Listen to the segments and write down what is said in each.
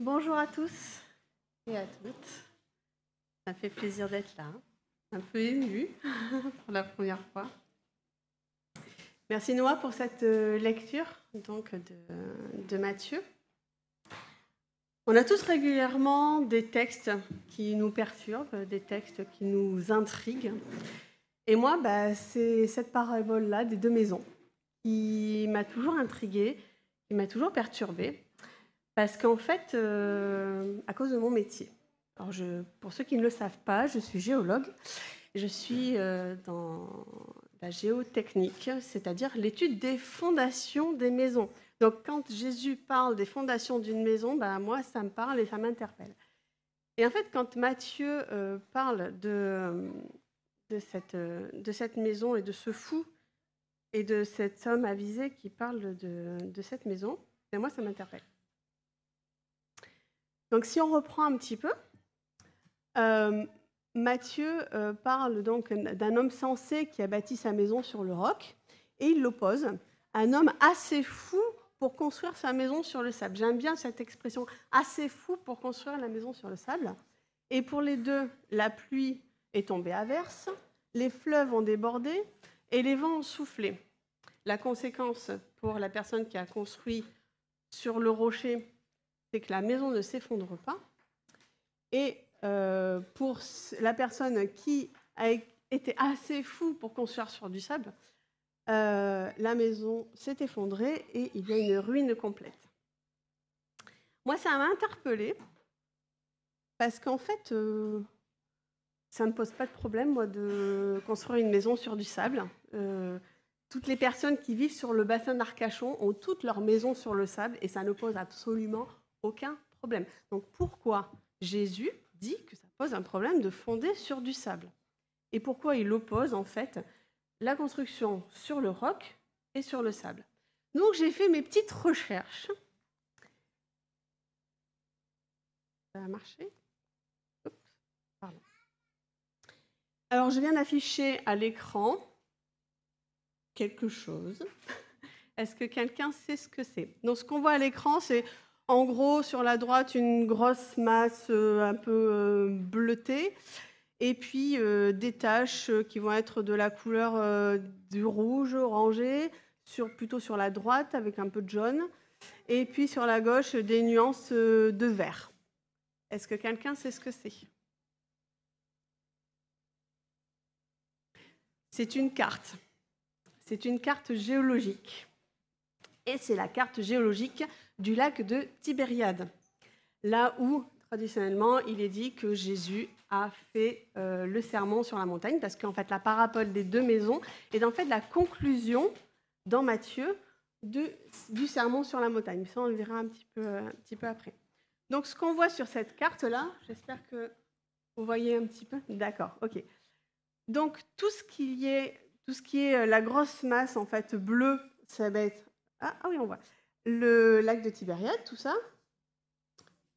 Bonjour à tous et à toutes. Ça fait plaisir d'être là. Un peu ému pour la première fois. Merci Noah pour cette euh, lecture donc de, de Matthieu. On a tous régulièrement des textes qui nous perturbent, des textes qui nous intriguent. Et moi, bah, c'est cette parabole-là des deux maisons qui m'a toujours intriguée, qui m'a toujours perturbée. Parce qu'en fait, euh, à cause de mon métier, alors pour ceux qui ne le savent pas, je suis géologue. Je suis euh, dans la géotechnique, c'est-à-dire l'étude des fondations des maisons. Donc quand Jésus parle des fondations d'une maison, ben, moi, ça me parle et ça m'interpelle. Et en fait, quand Matthieu euh, parle de, de, cette, de cette maison et de ce fou et de cet homme avisé qui parle de, de cette maison, ben, moi, ça m'interpelle. Donc si on reprend un petit peu, euh, Matthieu euh, parle donc d'un homme sensé qui a bâti sa maison sur le roc, et il l'oppose à un homme assez fou pour construire sa maison sur le sable. J'aime bien cette expression, assez fou pour construire la maison sur le sable. Et pour les deux, la pluie est tombée à verse, les fleuves ont débordé et les vents ont soufflé. La conséquence pour la personne qui a construit sur le rocher, c'est que la maison ne s'effondre pas. Et euh, pour la personne qui a été assez fou pour construire sur du sable, euh, la maison s'est effondrée et il y a une ruine complète. Moi, ça m'a interpellée parce qu'en fait, euh, ça ne me pose pas de problème, moi, de construire une maison sur du sable. toutes les personnes qui vivent sur le bassin d'Arcachon ont toutes leurs maisons sur le sable et ça ne pose absolument aucun problème. Donc pourquoi Jésus dit que ça pose un problème de fonder sur du sable? Et pourquoi il oppose en fait la construction sur le roc et sur le sable? Donc j'ai fait mes petites recherches. Ça a marché? Alors je viens d'afficher à l'écran quelque chose. Est-ce que quelqu'un sait ce que c'est? Donc ce qu'on voit à l'écran, c'est en gros, sur la droite, une grosse masse euh, un peu euh, bleutée, et puis euh, des taches qui vont être de la couleur du rouge orangé, plutôt sur la droite avec un peu de jaune, et puis sur la gauche, des nuances de vert. Est-ce que quelqu'un sait ce que c'est? C'est une carte. C'est une carte géologique. Et c'est la carte géologique du lac de Tibériade, là où traditionnellement il est dit que Jésus a fait euh, le sermon sur la montagne, parce qu'en fait la parabole des deux maisons est en fait la conclusion dans Matthieu du sermon sur la montagne. Ça, on le verra un petit peu, un petit peu après. Donc ce qu'on voit sur cette carte-là, j'espère que vous voyez un petit peu. D'accord, ok. Donc tout ce qui est, tout ce qui est euh, la grosse masse en fait bleue, ça va être ah, ah oui, on voit le lac de Tibériade, tout ça.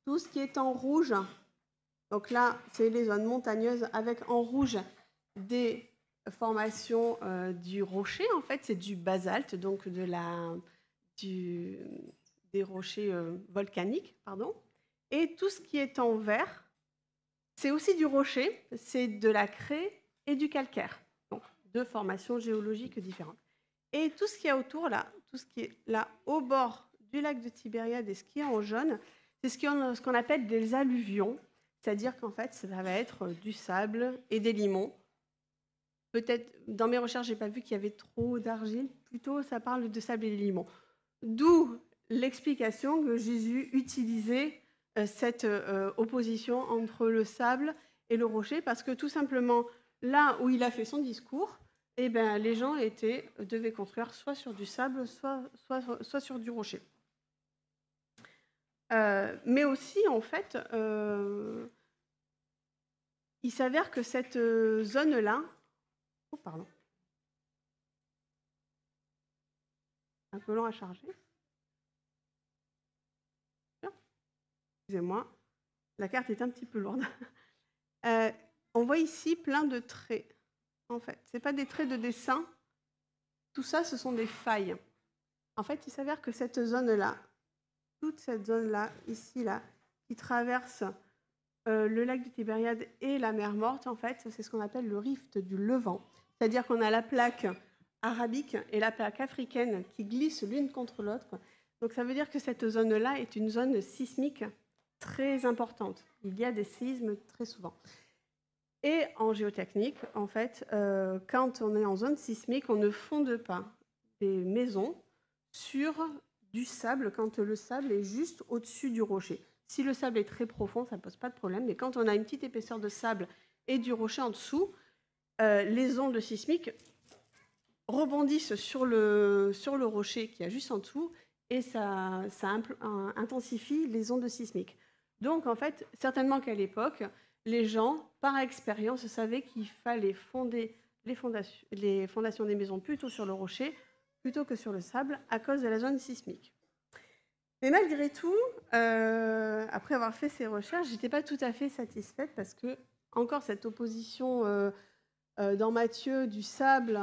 Tout ce qui est en rouge, donc là, c'est les zones montagneuses avec en rouge des formations euh, du rocher, en fait, c'est du basalte, donc de la, des rochers euh, volcaniques, pardon. Et tout ce qui est en vert, c'est aussi du rocher, c'est de la craie et du calcaire, donc deux formations géologiques différentes. Et tout ce qui est autour, là, tout ce qui est là au bord du lac de Tibériade et ce qui est en jaune, c'est ce qu'on appelle des alluvions, c'est-à-dire qu'en fait, ça va être du sable et des limons. Peut-être, dans mes recherches, je n'ai pas vu qu'il y avait trop d'argile, plutôt ça parle de sable et des limons. D'où l'explication que Jésus utilisait euh, cette euh, opposition entre le sable et le rocher, parce que tout simplement, là où il a fait son discours, eh ben, les gens étaient, devaient construire soit sur du sable, soit, sur du rocher. Euh, mais aussi, en fait, euh, il s'avère que cette euh, zone-là. Oh, pardon. Un peu long à charger. Excusez-moi, la carte est un petit peu lourde. on voit ici plein de traits en fait. Ce pas des traits de dessin. Tout ça, ce sont des failles. En fait, il s'avère que cette zone-là, toute cette zone-là, ici, là, qui traverse euh, le lac du Tibériade et la mer Morte, en fait, c'est ce qu'on appelle le rift du Levant. C'est-à-dire qu'on a la plaque arabique et la plaque africaine qui glissent l'une contre l'autre. Donc ça veut dire que cette zone-là est une zone sismique très importante. Il y a des séismes très souvent. Et en géotechnique, en fait, euh, quand on est en zone sismique, on ne fonde pas des maisons sur du sable quand le sable est juste au-dessus du rocher. Si le sable est très profond, ça ne pose pas de problème, mais quand on a une petite épaisseur de sable et du rocher en dessous, euh, les ondes sismiques rebondissent sur le, sur le rocher qui a juste en dessous et ça, ça intensifie les ondes sismiques. Donc, en fait, certainement qu'à l'époque, les gens, par expérience, savaient qu'il fallait fonder les fondations, des maisons plutôt sur le rocher plutôt que sur le sable à cause de la zone sismique. Mais malgré tout, euh, après avoir fait ces recherches, je n'étais pas tout à fait satisfaite parce que, encore cette opposition euh, euh, dans Matthieu du sable,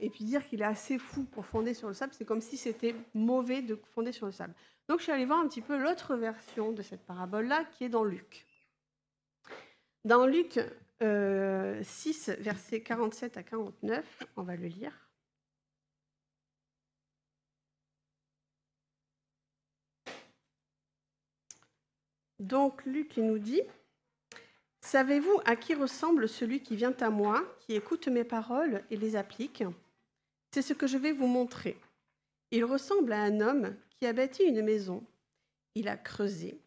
et puis dire qu'il est assez fou pour fonder sur le sable, c'est comme si c'était mauvais de fonder sur le sable. Donc je suis allée voir un petit peu l'autre version de cette parabole-là qui est dans Luc. Dans Luc 6, versets 47 à 49, on va le lire. Donc Luc nous dit, Savez-vous à qui ressemble celui qui vient à moi, qui écoute mes paroles et les applique? C'est ce que je vais vous montrer. Il ressemble à un homme qui a bâti une maison. Il a creusé,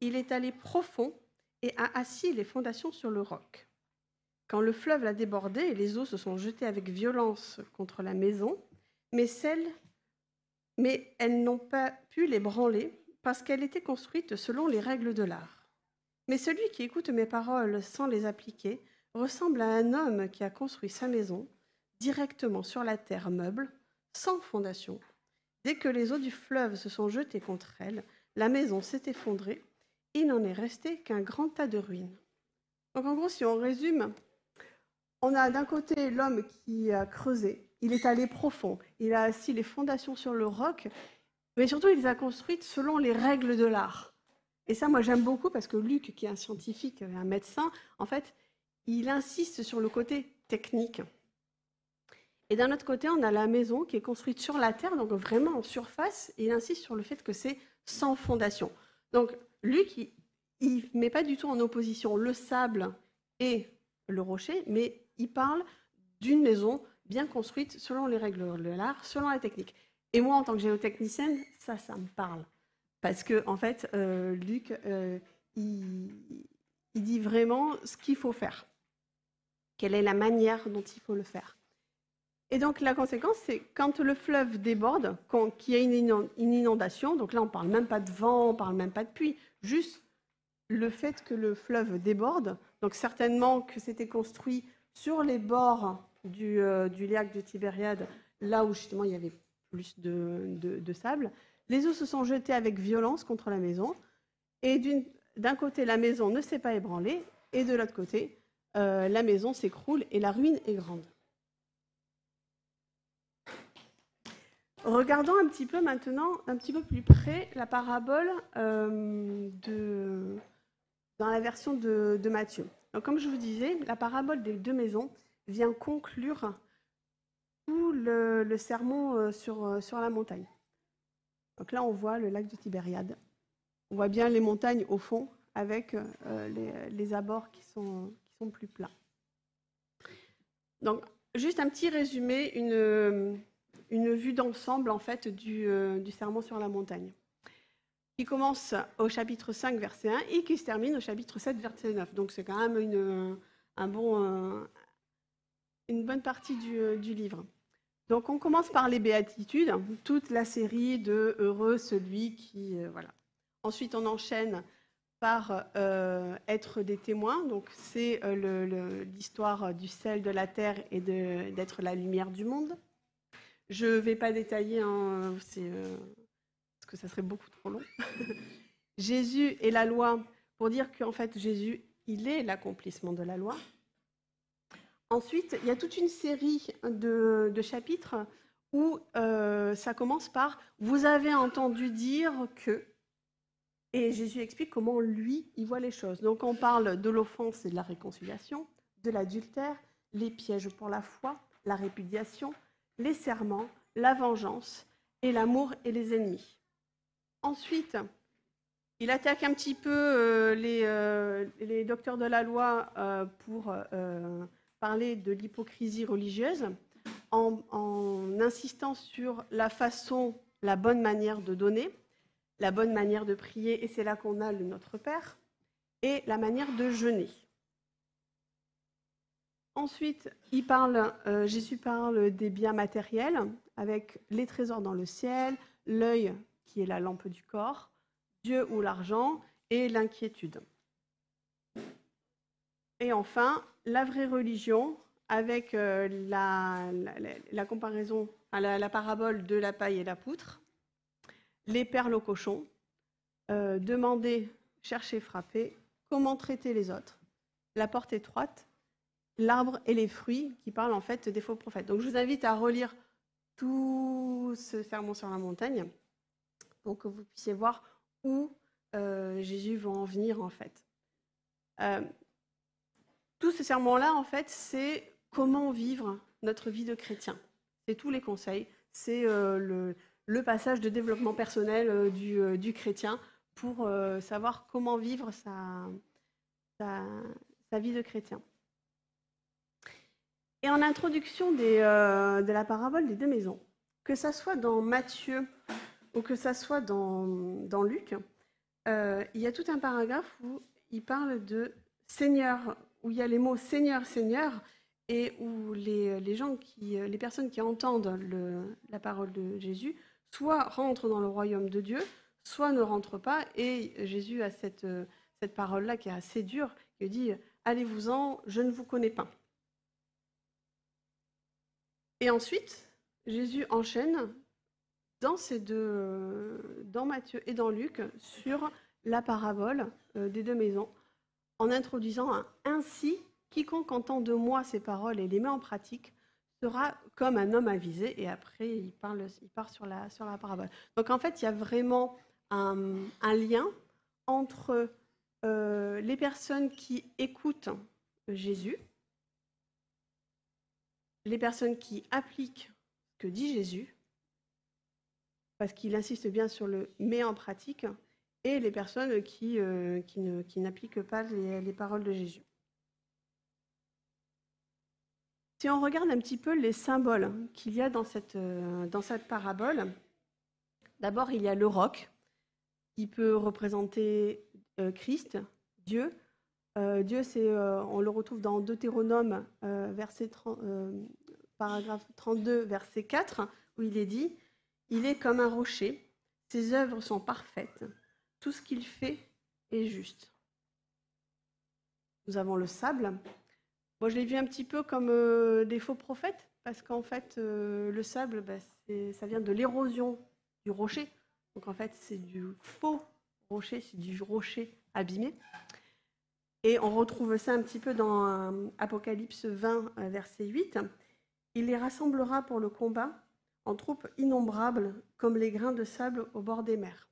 il est allé profond et a assis les fondations sur le roc. Quand le fleuve l'a débordé et les eaux se sont jetées avec violence contre la maison, mais, celles, mais elles n'ont pas pu l'ébranler parce qu'elle était construite selon les règles de l'art. Mais celui qui écoute mes paroles sans les appliquer ressemble à un homme qui a construit sa maison directement sur la terre meuble, sans fondation. Dès que les eaux du fleuve se sont jetées contre elle, la maison s'est effondrée, il n'en est resté qu'un grand tas de ruines. Donc en gros, si on résume, on a d'un côté l'homme qui a creusé, il est allé profond, il a assis les fondations sur le roc, mais surtout, il les a construites selon les règles de l'art. Et ça, moi, j'aime beaucoup parce que Luc, qui est un scientifique, un médecin, en fait, il insiste sur le côté technique. Et d'un autre côté, on a la maison qui est construite sur la terre, donc vraiment en surface, et il insiste sur le fait que c'est sans fondation. Donc, Luc, il ne met pas du tout en opposition le sable et le rocher, mais il parle d'une maison bien construite selon les règles de l'art, selon la technique. Et moi, en tant que géotechnicienne, ça, ça me parle. Parce que, en fait, euh, Luc, euh, il, dit vraiment ce qu'il faut faire. Quelle est la manière dont il faut le faire. Et donc, la conséquence, c'est quand le fleuve déborde, qu'il y a une inondation, donc là, on ne parle même pas de vent, on ne parle même pas de pluie, juste le fait que le fleuve déborde, donc certainement que c'était construit sur les bords du, euh, du lac de Tibériade, là où justement il y avait plus de, sable. Les eaux se sont jetées avec violence contre la maison. Et d'un côté, la maison ne s'est pas ébranlée, et de l'autre côté, euh, la maison s'écroule et la ruine est grande. Regardons un petit peu maintenant, un petit peu plus près, la parabole euh, dans la version de, Matthieu. comme je vous disais, la parabole des deux maisons vient conclure le, sermon euh, sur, euh, sur la montagne. Donc là, on voit le lac de Tibériade. On voit bien les montagnes au fond avec euh, les, abords qui sont, qui sont plus plats. Donc, juste un petit résumé, une, une vue d'ensemble en fait du, du, sermon sur la montagne, qui commence au chapitre 5, verset 1 et qui se termine au chapitre 7, verset 9. Donc, c'est quand même une, une bonne partie du, du livre. Donc on commence par les béatitudes, toute la série de heureux celui qui euh, voilà. Ensuite on enchaîne par euh, être des témoins. Donc c'est euh, l'histoire du sel de la terre et d'être la lumière du monde. Je ne vais pas détailler, hein, parce que ça serait beaucoup trop long. Jésus et la loi, pour dire qu'en fait Jésus, il est l'accomplissement de la loi. Ensuite, il y a toute une série de, chapitres où euh, ça commence par Vous avez entendu dire que. Et Jésus explique comment lui, il voit les choses. Donc on parle de l'offense et de la réconciliation, de l'adultère, les pièges pour la foi, la répudiation, les serments, la vengeance et l'amour et les ennemis. Ensuite, il attaque un petit peu euh, euh, les, docteurs de la loi euh, pour parler de l'hypocrisie religieuse en, en, insistant sur la façon, la bonne manière de donner, la bonne manière de prier, et c'est là qu'on a le Notre Père, et la manière de jeûner. Ensuite, euh, Jésus parle des biens matériels, avec les trésors dans le ciel, l'œil qui est la lampe du corps, Dieu ou l'argent, et l'inquiétude. Et enfin, la vraie religion, avec euh, la, comparaison, la, la, parabole de la paille et la poutre, les perles au cochon, euh, demander, chercher, frapper, comment traiter les autres, la porte étroite, l'arbre et les fruits, qui parlent en fait des faux prophètes. Donc je vous invite à relire tout ce sermon sur la montagne pour que vous puissiez voir où euh, Jésus va en venir en fait. Euh, tout ce sermon-là, en fait, c'est comment vivre notre vie de chrétien. C'est tous les conseils, c'est le, le passage de développement personnel euh, euh, du, chrétien pour euh, savoir comment vivre sa, vie de chrétien. Et en introduction de la parabole des deux maisons, que ça soit dans Matthieu ou que ça soit dans, Luc, il y a tout un paragraphe où il parle de Seigneur, où il y a les mots Seigneur, Seigneur, et où les, gens qui, les personnes qui entendent la parole de Jésus soit rentre dans le royaume de Dieu, soit ne rentre pas. Et Jésus a cette, euh, cette parole-là qui est assez dure, qui dit Allez-vous-en, je ne vous connais pas. Et ensuite, Jésus enchaîne dans ces deux, dans Matthieu et dans Luc, sur la parabole euh, des deux maisons, en introduisant ainsi quiconque entend de moi ces paroles et les met en pratique sera comme un homme avisé, et après il, parle, il part sur la, sur la parabole. Donc en fait, il y a vraiment un, lien entre euh, les personnes qui écoutent Jésus, les personnes qui appliquent ce que dit Jésus, parce qu'il insiste bien sur le met en pratique, et les personnes qui, euh, qui n'appliquent pas les paroles de Jésus. Si on regarde un petit peu les symboles qu'il y a dans cette, euh, dans cette parabole, d'abord il y a le roc qui peut représenter euh, Christ, Dieu. Euh, Dieu, c'est, on le retrouve dans Deutéronome, verset paragraphe 32, verset 4, où il est dit Il est comme un rocher, ses œuvres sont parfaites, tout ce qu'il fait est juste. Nous avons le sable, moi, je l'ai vu un petit peu comme euh, des faux prophètes, parce qu'en fait, euh, le sable, bah, ça vient de l'érosion du rocher. Donc, en fait, c'est du faux rocher, c'est du rocher abîmé. Et on retrouve ça un petit peu dans euh, Apocalypse 20, verset 8. Il les rassemblera pour le combat en troupes innombrables, comme les grains de sable au bord des mers.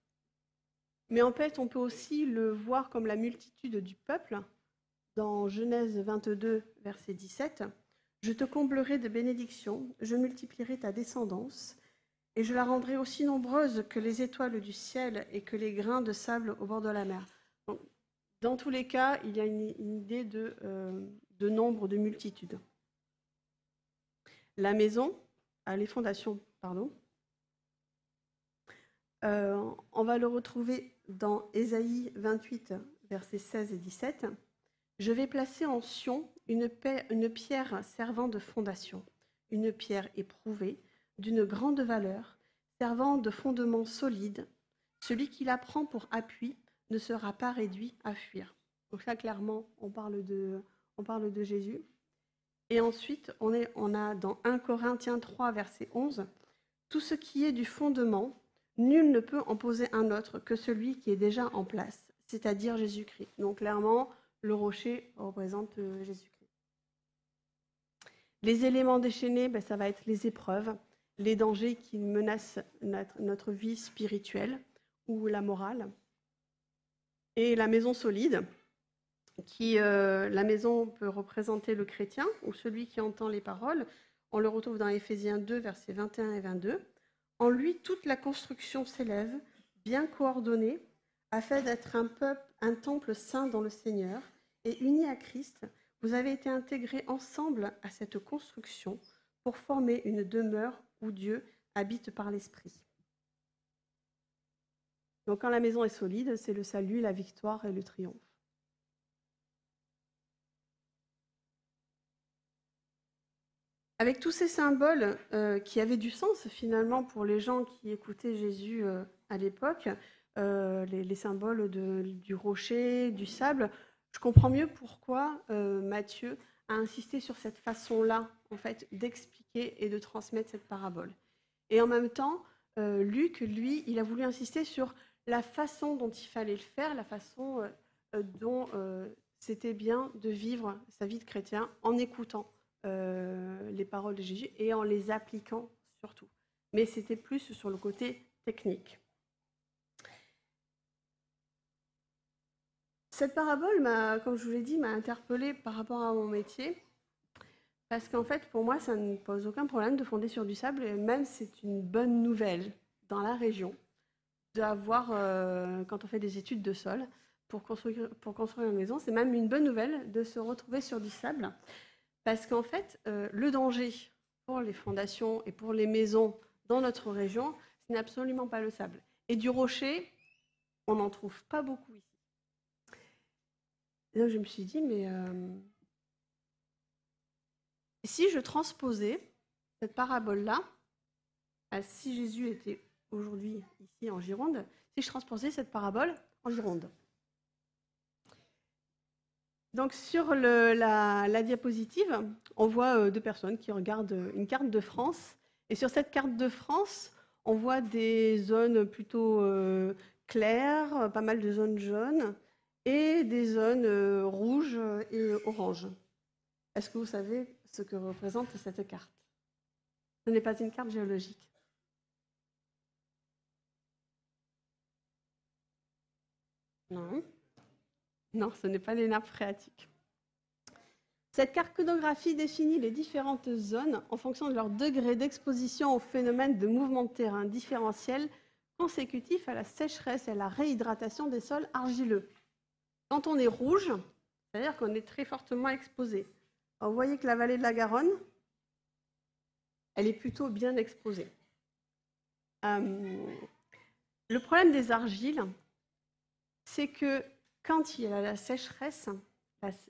Mais en fait, on peut aussi le voir comme la multitude du peuple, dans Genèse 22, verset 17, Je te comblerai de bénédictions, je multiplierai ta descendance, et je la rendrai aussi nombreuse que les étoiles du ciel et que les grains de sable au bord de la mer. Dans tous les cas, il y a une, idée de, euh, de, nombre, de multitude. La maison, à les fondations, pardon, euh, on va le retrouver dans Ésaïe 28, versets 16 et 17. Je vais placer en Sion une, pierre servant de fondation, une pierre éprouvée, d'une grande valeur, servant de fondement solide. Celui qui la prend pour appui ne sera pas réduit à fuir. Donc là, clairement, on parle de, Jésus. Et ensuite, on, est, on a dans 1 Corinthiens 3, verset 11, Tout ce qui est du fondement, nul ne peut en poser un autre que celui qui est déjà en place, c'est-à-dire Jésus-Christ. Donc clairement, le rocher représente euh, Jésus-Christ. Les éléments déchaînés, ben, ça va être les épreuves, les dangers qui menacent notre, vie spirituelle ou la morale. Et la maison solide, qui euh, la maison peut représenter le chrétien ou celui qui entend les paroles. On le retrouve dans Éphésiens 2, versets 21 et 22. En lui, toute la construction s'élève, bien coordonnée, afin d'être un peuple, un temple saint dans le Seigneur, et uni à Christ, vous avez été intégrés ensemble à cette construction pour former une demeure où Dieu habite par l'Esprit. Donc quand la maison est solide, c'est le salut, la victoire et le triomphe. Avec tous ces symboles euh, qui avaient du sens finalement pour les gens qui écoutaient Jésus euh, à l'époque, euh, les, symboles du rocher, du sable, je comprends mieux pourquoi Matthieu a insisté sur cette façon-là, en fait, d'expliquer et de transmettre cette parabole. Et en même temps, Luc, lui, il a voulu insister sur la façon dont il fallait le faire, la façon dont c'était bien de vivre sa vie de chrétien en écoutant euh, les paroles de Jésus et en les appliquant surtout. Mais c'était plus sur le côté technique. Cette parabole, comme je vous l'ai dit, m'a interpellée par rapport à mon métier. Parce qu'en fait, pour moi, ça ne pose aucun problème de fonder sur du sable. Et même, c'est une bonne nouvelle dans la région d'avoir, euh, quand on fait des études de sol, pour construire, pour construire une maison, c'est même une bonne nouvelle de se retrouver sur du sable. Parce qu'en fait, euh, le danger pour les fondations et pour les maisons dans notre région, ce n'est absolument pas le sable. Et du rocher, on n'en trouve pas beaucoup ici. Donc je me suis dit, mais euh, si je transposais cette parabole-là, si Jésus était aujourd'hui ici en Gironde, si je transposais cette parabole en Gironde, donc sur la, diapositive, on voit euh, deux personnes qui regardent euh, une carte de France. Et sur cette carte de France, on voit des zones plutôt euh, claires, pas mal de zones jaunes, et des zones rouges et oranges. Est-ce que vous savez ce que représente cette carte? Ce n'est pas une carte géologique. Non. Non, ce n'est pas les nappes phréatiques. Cette cartographie définit les différentes zones en fonction de leur degré d'exposition au phénomène de mouvement de terrain différentiel consécutif à la sécheresse et à la réhydratation des sols argileux. Quand on est rouge, c'est-à-dire qu'on est très fortement exposé. vous voyez que la vallée de la Garonne, elle est plutôt bien exposée. Euh, le problème des argiles, c'est que quand il y a la sécheresse,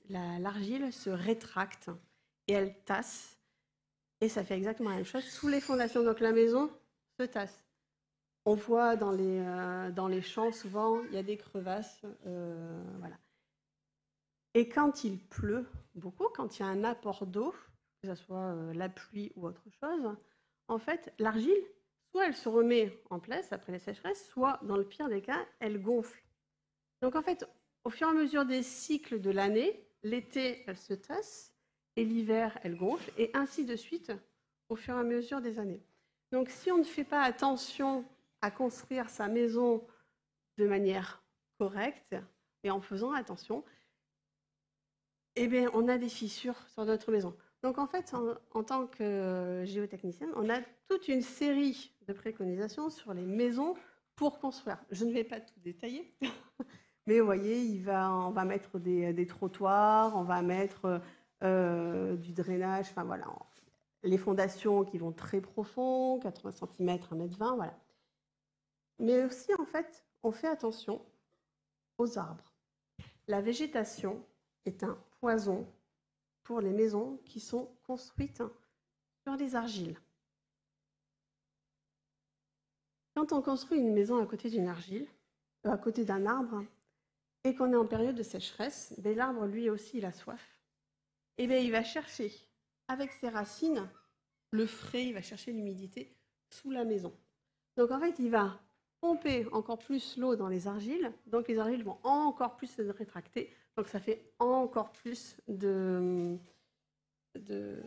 l'argile se rétracte et elle tasse. Et ça fait exactement la même chose sous les fondations. Donc la maison se tasse. On voit dans les, euh, les champs, souvent, il y a des crevasses. Euh, voilà. Et quand il pleut beaucoup, quand il y a un apport d'eau, que ce soit euh, la pluie ou autre chose, en fait, l'argile, soit elle se remet en place après la sécheresse, soit, dans le pire des cas, elle gonfle. Donc en fait, au fur et à mesure des cycles de l'année, l'été, elle se tasse, et l'hiver, elle gonfle, et ainsi de suite au fur et à mesure des années. Donc si on ne fait pas attention à construire sa maison de manière correcte et en faisant attention, eh bien, on a des fissures sur notre maison. Donc en fait, en, en tant que géotechnicienne, on a toute une série de préconisations sur les maisons pour construire. Je ne vais pas tout détailler. Mais vous voyez, on va mettre des, trottoirs, on va mettre euh, du drainage, enfin voilà, les fondations qui vont très profond, 80 cm, 1 m 20, voilà. Mais aussi, en fait, on fait attention aux arbres. La végétation est un poison pour les maisons qui sont construites sur les argiles. Quand on construit une maison à côté d'une argile, euh, à côté d'un arbre, et qu'on est en période de sécheresse, l'arbre, lui aussi, il a soif. Et bien, il va chercher, avec ses racines, le frais, il va chercher l'humidité sous la maison. Donc, en fait, il va pomper encore plus l'eau dans les argiles. Donc, les argiles vont encore plus se rétracter. Donc, ça fait encore plus de, de,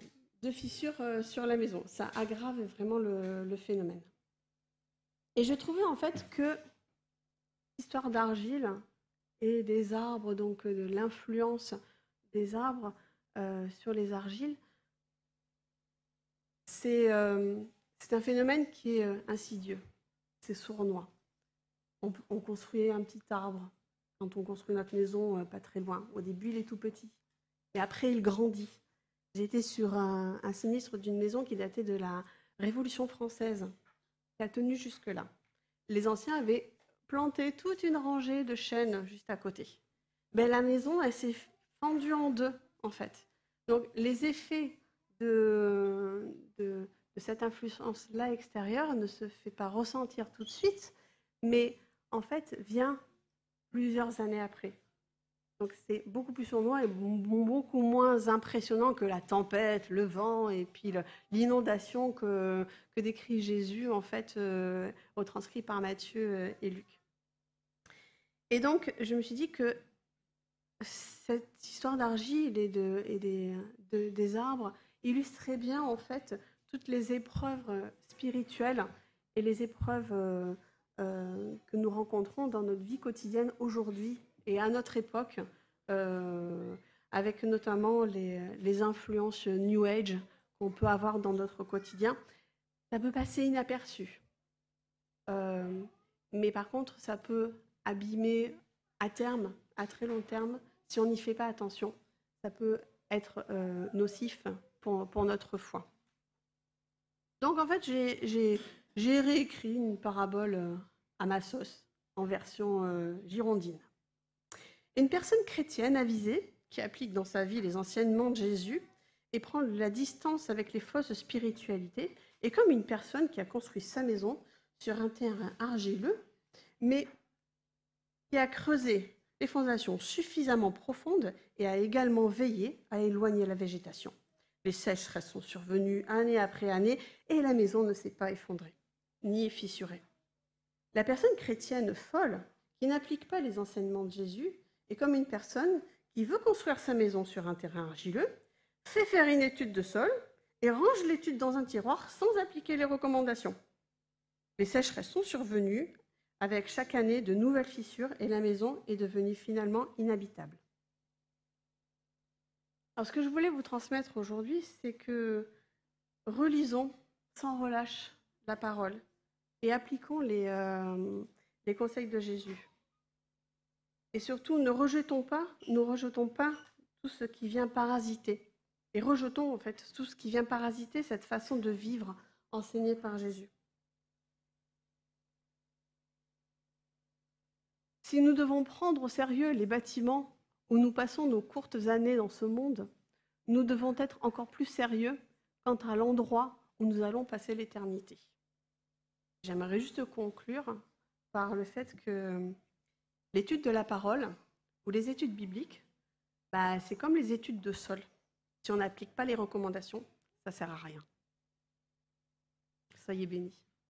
fissures euh, sur la maison. Ça aggrave vraiment le, le phénomène. Et je trouvais en fait que l'histoire d'argile et des arbres, donc de l'influence des arbres sur les argiles, c'est un phénomène qui est insidieux, c'est sournois. On, on, construit un petit arbre quand on construit notre maison pas très loin. Au début, il est tout petit, et après, il grandit. J'étais sur un sinistre d'une maison qui datait de la Révolution française, qui a tenu jusque-là. Les anciens avaient planté toute une rangée de chênes juste à côté. Mais la maison, elle s'est fendue en deux, en fait. Donc, les effets de, cette influence-là extérieure ne se fait pas ressentir tout de suite, mais en fait, vient plusieurs années après. Donc c'est beaucoup plus sournois et beaucoup moins impressionnant que la tempête, le vent et puis l'inondation que, que, décrit Jésus en fait, euh, retranscrit par Matthieu euh, et Luc. Et donc je me suis dit que cette histoire d'argile et, de, et des, des, arbres illustrait bien en fait toutes les épreuves spirituelles et les épreuves euh, que nous rencontrons dans notre vie quotidienne aujourd'hui et à notre époque, euh, avec notamment les, influences New Age qu'on peut avoir dans notre quotidien, ça peut passer inaperçu. Euh, mais par contre, ça peut abîmer à terme, à très long terme, si on n'y fait pas attention. Ça peut être euh, nocif pour, pour, notre foi. Donc en fait, j'ai réécrit une parabole à ma sauce en version girondine. Une personne chrétienne avisée, qui applique dans sa vie les enseignements de Jésus et prend la distance avec les fausses spiritualités, est comme une personne qui a construit sa maison sur un terrain argileux, mais qui a creusé les fondations suffisamment profondes et a également veillé à éloigner la végétation. Les sécheresses sont survenues année après année et la maison ne s'est pas effondrée, ni fissurée. La personne chrétienne folle, qui n'applique pas les enseignements de Jésus, et comme une personne qui veut construire sa maison sur un terrain argileux, fait faire une étude de sol et range l'étude dans un tiroir sans appliquer les recommandations. Les sécheresses sont survenues avec chaque année de nouvelles fissures et la maison est devenue finalement inhabitable. Alors ce que je voulais vous transmettre aujourd'hui, c'est que relisons sans relâche la parole et appliquons les, euh, les conseils de Jésus. Et surtout, ne rejetons pas, ne rejetons pas tout ce qui vient parasiter. Et rejetons en fait tout ce qui vient parasiter cette façon de vivre enseignée par Jésus. Si nous devons prendre au sérieux les bâtiments où nous passons nos courtes années dans ce monde, nous devons être encore plus sérieux quant à l'endroit où nous allons passer l'éternité. J'aimerais juste conclure par le fait que L'étude de la parole ou les études bibliques, bah, c'est comme les études de sol. Si on n'applique pas les recommandations, ça ne sert à rien. Soyez bénis.